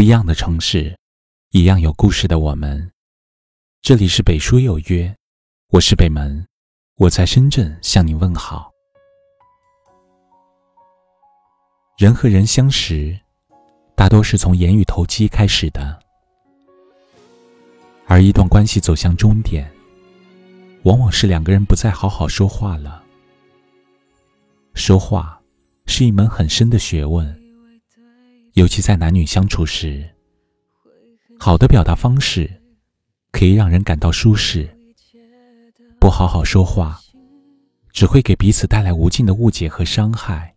不一样的城市，一样有故事的我们。这里是北书有约，我是北门，我在深圳向你问好。人和人相识，大多是从言语投机开始的，而一段关系走向终点，往往是两个人不再好好说话了。说话是一门很深的学问。尤其在男女相处时，好的表达方式可以让人感到舒适。不好好说话，只会给彼此带来无尽的误解和伤害。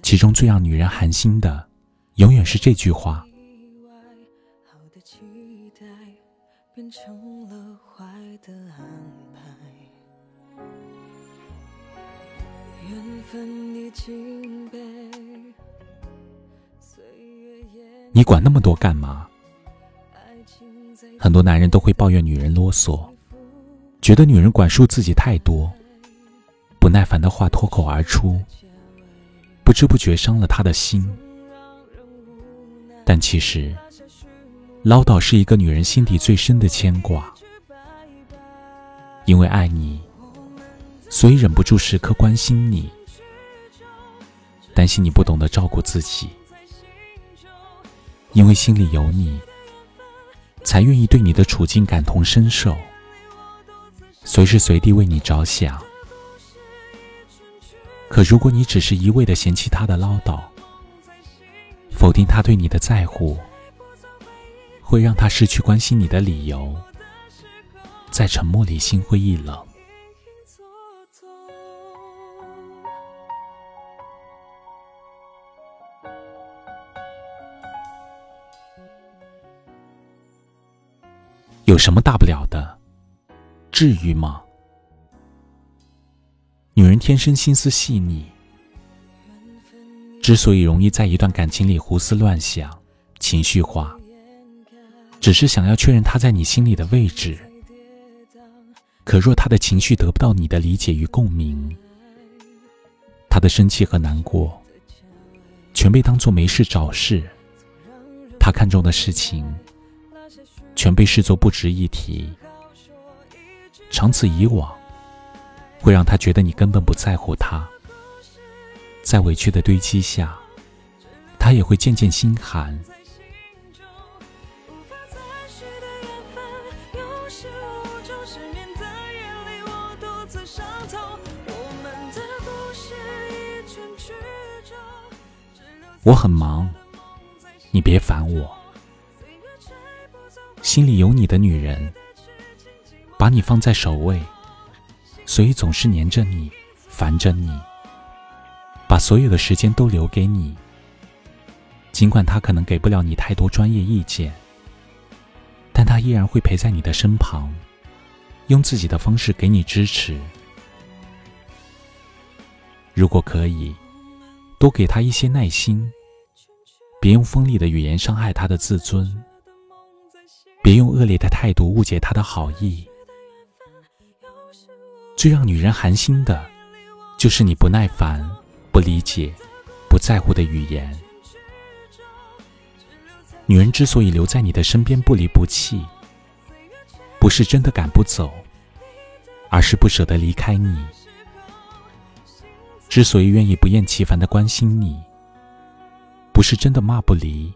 其中最让女人寒心的，永远是这句话：“缘分已经被。”你管那么多干嘛？很多男人都会抱怨女人啰嗦，觉得女人管束自己太多，不耐烦的话脱口而出，不知不觉伤了他的心。但其实，唠叨是一个女人心底最深的牵挂，因为爱你，所以忍不住时刻关心你，担心你不懂得照顾自己。因为心里有你，才愿意对你的处境感同身受，随时随地为你着想。可如果你只是一味的嫌弃他的唠叨，否定他对你的在乎，会让他失去关心你的理由，在沉默里心灰意冷。有什么大不了的？至于吗？女人天生心思细腻，之所以容易在一段感情里胡思乱想、情绪化，只是想要确认她在你心里的位置。可若她的情绪得不到你的理解与共鸣，她的生气和难过全被当作没事找事，她看重的事情。全被视作不值一提，长此以往，会让他觉得你根本不在乎他。在委屈的堆积下，他也会渐渐心寒。我很忙，你别烦我。心里有你的女人，把你放在首位，所以总是黏着你，烦着你，把所有的时间都留给你。尽管他可能给不了你太多专业意见，但他依然会陪在你的身旁，用自己的方式给你支持。如果可以，多给他一些耐心，别用锋利的语言伤害他的自尊。别用恶劣的态度误解他的好意。最让女人寒心的，就是你不耐烦、不理解、不在乎的语言。女人之所以留在你的身边不离不弃，不是真的赶不走，而是不舍得离开你。之所以愿意不厌其烦的关心你，不是真的骂不离，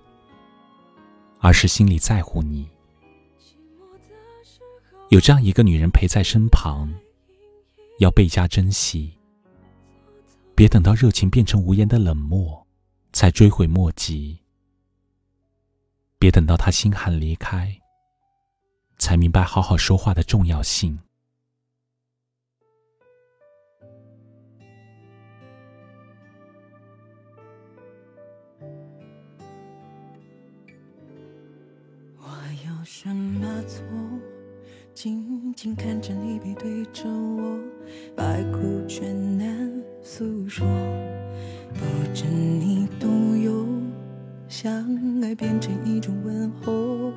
而是心里在乎你。有这样一个女人陪在身旁，要倍加珍惜。别等到热情变成无言的冷漠，才追悔莫及。别等到她心寒离开，才明白好好说话的重要性。我有什么错？静静看着你背对着我，百苦全难诉说。不知你懂有，相爱变成一种问候。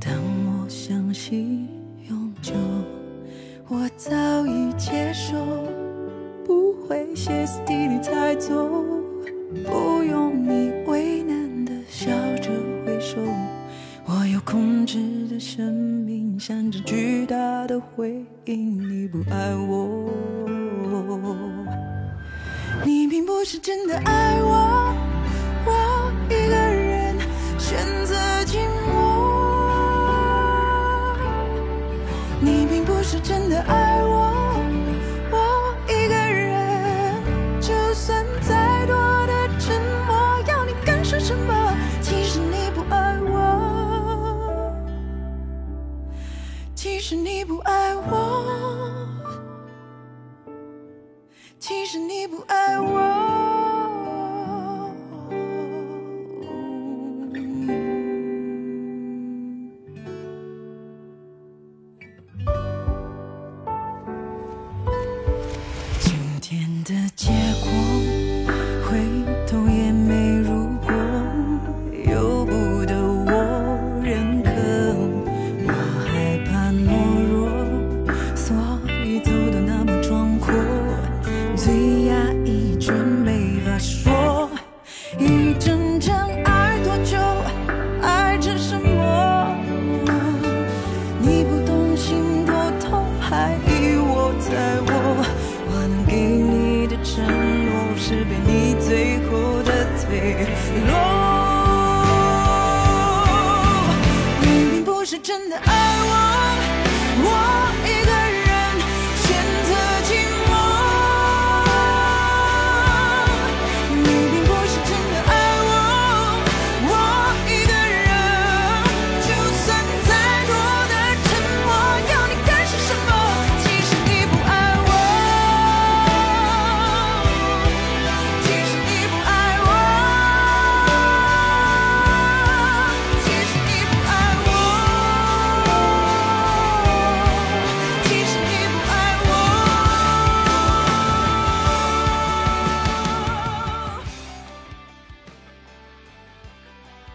当我相信永久，我早已接受，不会歇斯底里才走，不用回应，你不爱我，你并不是真的爱，我。其实你不爱我，其实你不爱我。还依我在。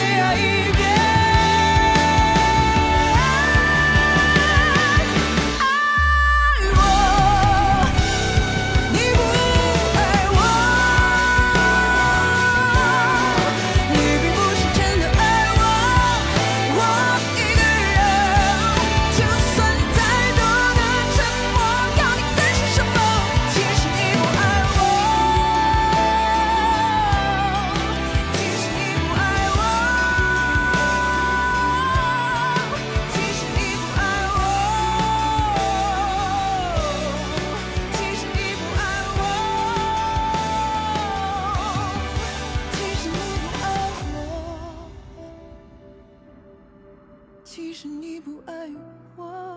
爱一遍爱